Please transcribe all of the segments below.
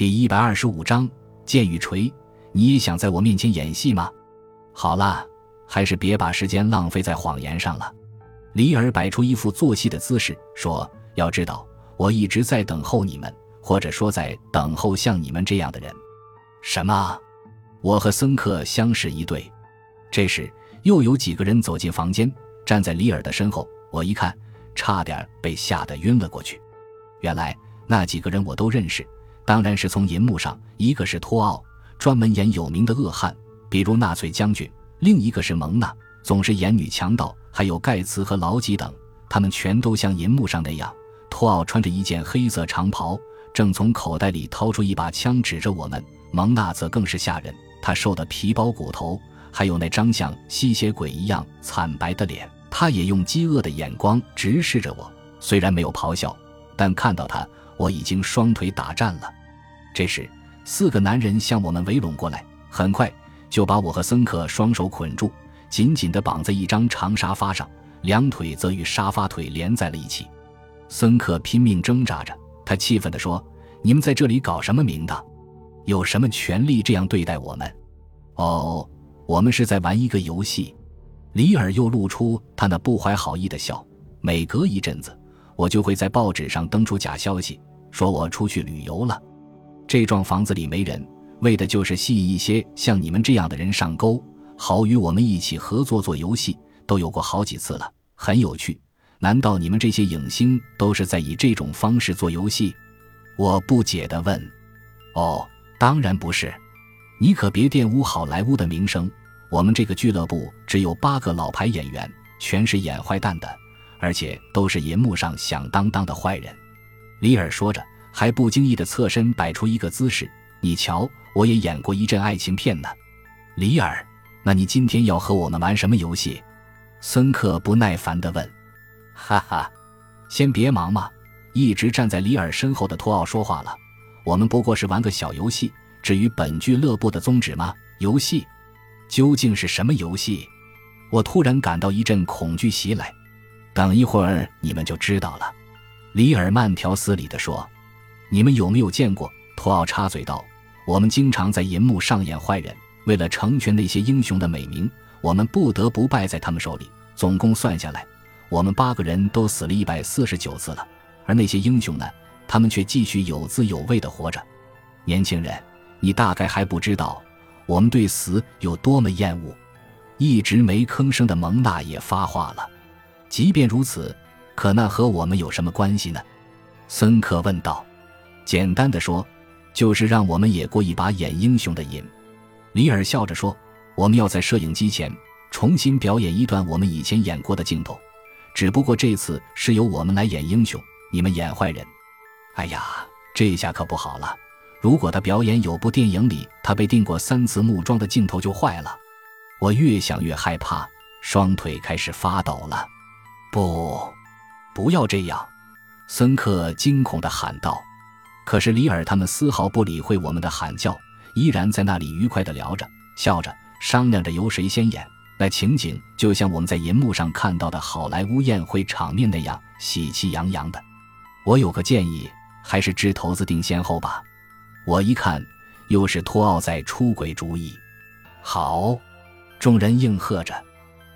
第一百二十五章剑与锤。你也想在我面前演戏吗？好了，还是别把时间浪费在谎言上了。李尔摆出一副做戏的姿势，说：“要知道，我一直在等候你们，或者说在等候像你们这样的人。”什么？我和森克相视一对。这时，又有几个人走进房间，站在李尔的身后。我一看，差点被吓得晕了过去。原来那几个人我都认识，当然是从银幕上。一个是托奥。专门演有名的恶汉，比如纳粹将军；另一个是蒙娜，总是演女强盗；还有盖茨和劳吉等，他们全都像银幕上那样。托奥穿着一件黑色长袍，正从口袋里掏出一把枪指着我们；蒙娜则更是吓人，她瘦得皮包骨头，还有那张像吸血鬼一样惨白的脸。他也用饥饿的眼光直视着我，虽然没有咆哮，但看到他，我已经双腿打颤了。这时。四个男人向我们围拢过来，很快就把我和森克双手捆住，紧紧地绑在一张长沙发上，两腿则与沙发腿连在了一起。森克拼命挣扎着，他气愤地说：“你们在这里搞什么名堂？有什么权利这样对待我们？”“哦，我们是在玩一个游戏。”里尔又露出他那不怀好意的笑。每隔一阵子，我就会在报纸上登出假消息，说我出去旅游了。这幢房子里没人，为的就是吸引一些像你们这样的人上钩，好与我们一起合作做游戏。都有过好几次了，很有趣。难道你们这些影星都是在以这种方式做游戏？我不解地问。哦，当然不是。你可别玷污好莱坞的名声。我们这个俱乐部只有八个老牌演员，全是演坏蛋的，而且都是银幕上响当当的坏人。里尔说着。还不经意的侧身摆出一个姿势，你瞧，我也演过一阵爱情片呢。里尔，那你今天要和我们玩什么游戏？孙克不耐烦地问。哈哈，先别忙嘛。一直站在里尔身后的托奥说话了。我们不过是玩个小游戏。至于本俱乐部的宗旨吗？游戏究竟是什么游戏？我突然感到一阵恐惧袭来。等一会儿你们就知道了。里尔慢条斯理地说。你们有没有见过？托奥插嘴道：“我们经常在银幕上演坏人，为了成全那些英雄的美名，我们不得不败在他们手里。总共算下来，我们八个人都死了一百四十九次了。而那些英雄呢？他们却继续有滋有味地活着。年轻人，你大概还不知道，我们对死有多么厌恶。”一直没吭声的蒙娜也发话了：“即便如此，可那和我们有什么关系呢？”孙克问道。简单的说，就是让我们也过一把演英雄的瘾。里尔笑着说：“我们要在摄影机前重新表演一段我们以前演过的镜头，只不过这次是由我们来演英雄，你们演坏人。”哎呀，这下可不好了！如果他表演有部电影里他被钉过三次木桩的镜头就坏了。我越想越害怕，双腿开始发抖了。不，不要这样！森克惊恐地喊道。可是里尔他们丝毫不理会我们的喊叫，依然在那里愉快地聊着、笑着，商量着由谁先演。那情景就像我们在银幕上看到的好莱坞宴会场面那样喜气洋洋的。我有个建议，还是掷骰子定先后吧。我一看，又是托奥在出轨主意。好，众人应和着。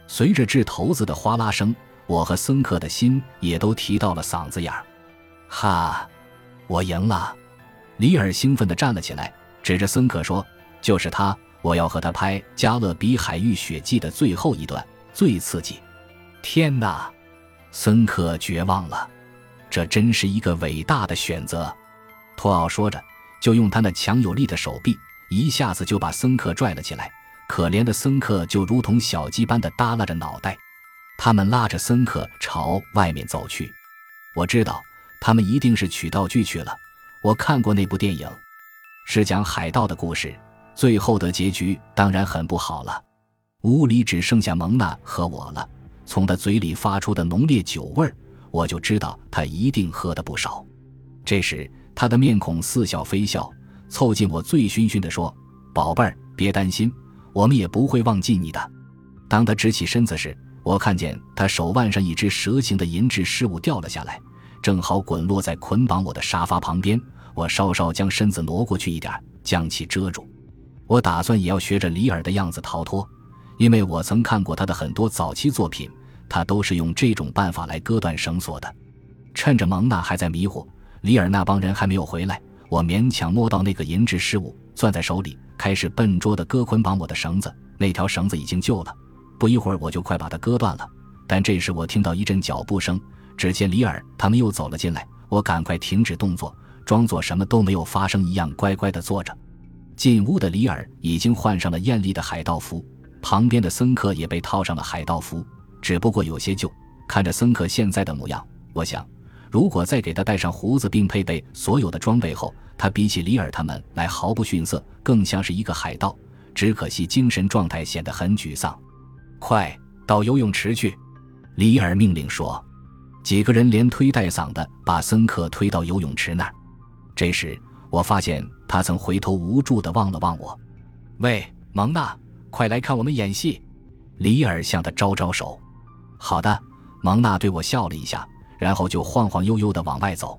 随着掷骰子的哗啦声，我和森克的心也都提到了嗓子眼儿。哈。我赢了，里尔兴奋地站了起来，指着森克说：“就是他，我要和他拍《加勒比海域血记》的最后一段，最刺激。”天哪，森克绝望了，这真是一个伟大的选择。托奥说着，就用他那强有力的手臂，一下子就把森克拽了起来。可怜的森克就如同小鸡般的耷拉着脑袋。他们拉着森克朝外面走去。我知道。他们一定是取道具去了。我看过那部电影，是讲海盗的故事。最后的结局当然很不好了。屋里只剩下蒙娜和我了。从他嘴里发出的浓烈酒味儿，我就知道他一定喝的不少。这时，他的面孔似笑非笑，凑近我，醉醺醺地说：“宝贝儿，别担心，我们也不会忘记你的。”当他直起身子时，我看见他手腕上一只蛇形的银质饰物掉了下来。正好滚落在捆绑我的沙发旁边，我稍稍将身子挪过去一点，将其遮住。我打算也要学着李尔的样子逃脱，因为我曾看过他的很多早期作品，他都是用这种办法来割断绳索的。趁着蒙娜还在迷糊，李尔那帮人还没有回来，我勉强摸到那个银质饰物，攥在手里，开始笨拙地割捆绑我的绳子。那条绳子已经旧了，不一会儿我就快把它割断了。但这时我听到一阵脚步声，只见李尔他们又走了进来。我赶快停止动作，装作什么都没有发生一样，乖乖地坐着。进屋的李尔已经换上了艳丽的海盗服，旁边的森克也被套上了海盗服，只不过有些旧。看着森克现在的模样，我想，如果再给他戴上胡子并配备所有的装备后，他比起李尔他们来毫不逊色，更像是一个海盗。只可惜精神状态显得很沮丧。快到游泳池去！李尔命令说。几个人连推带搡的把森克推到游泳池那儿。这时，我发现他曾回头无助地望了望我。“喂，蒙娜，快来看我们演戏！”李尔向他招招手。“好的。”蒙娜对我笑了一下，然后就晃晃悠悠地往外走。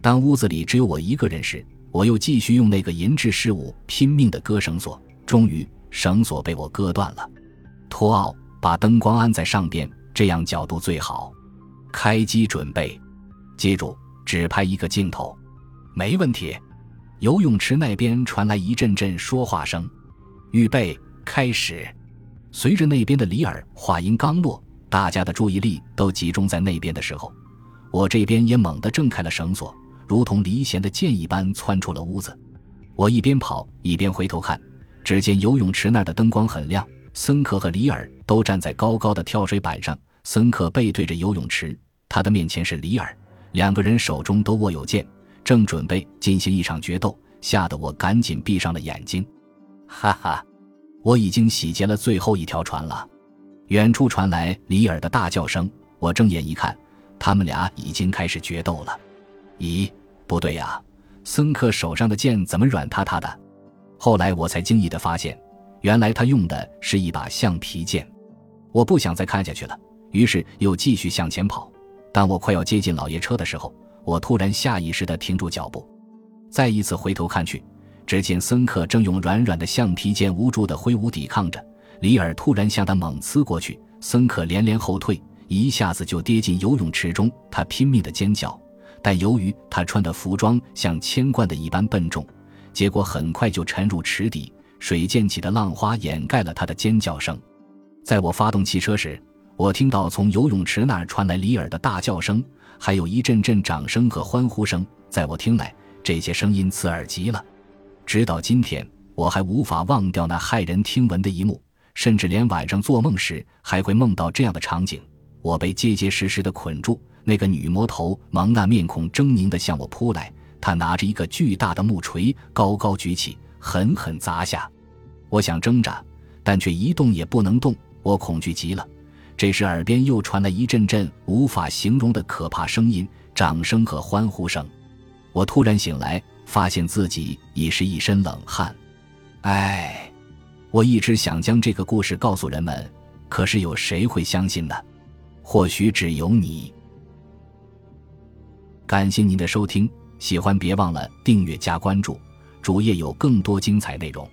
当屋子里只有我一个人时，我又继续用那个银质饰物拼命地割绳索。终于，绳索被我割断了。托奥，把灯光安在上边，这样角度最好。开机准备，记住只拍一个镜头，没问题。游泳池那边传来一阵阵说话声，预备开始。随着那边的里尔话音刚落，大家的注意力都集中在那边的时候，我这边也猛地挣开了绳索，如同离弦的箭一般窜出了屋子。我一边跑一边回头看，只见游泳池那儿的灯光很亮，森克和里尔都站在高高的跳水板上。森克背对着游泳池，他的面前是里尔，两个人手中都握有剑，正准备进行一场决斗，吓得我赶紧闭上了眼睛。哈哈，我已经洗劫了最后一条船了。远处传来里尔的大叫声，我睁眼一看，他们俩已经开始决斗了。咦，不对呀，森克手上的剑怎么软塌塌的？后来我才惊异的发现，原来他用的是一把橡皮剑。我不想再看下去了。于是又继续向前跑。当我快要接近老爷车的时候，我突然下意识地停住脚步，再一次回头看去，只见森克正用软软的橡皮剑无助地挥舞抵抗着。里尔突然向他猛刺过去，森克连连后退，一下子就跌进游泳池中。他拼命地尖叫，但由于他穿的服装像铅罐的一般笨重，结果很快就沉入池底。水溅起的浪花掩盖了他的尖叫声。在我发动汽车时，我听到从游泳池那儿传来里尔的大叫声，还有一阵阵掌声和欢呼声。在我听来，这些声音刺耳极了。直到今天，我还无法忘掉那骇人听闻的一幕，甚至连晚上做梦时还会梦到这样的场景：我被结结实实的捆住，那个女魔头蒙娜面孔狰狞地向我扑来，她拿着一个巨大的木锤高高举起，狠狠砸下。我想挣扎，但却一动也不能动。我恐惧极了。这时，耳边又传来一阵阵无法形容的可怕声音，掌声和欢呼声。我突然醒来，发现自己已是一身冷汗。唉，我一直想将这个故事告诉人们，可是有谁会相信呢？或许只有你。感谢您的收听，喜欢别忘了订阅加关注，主页有更多精彩内容。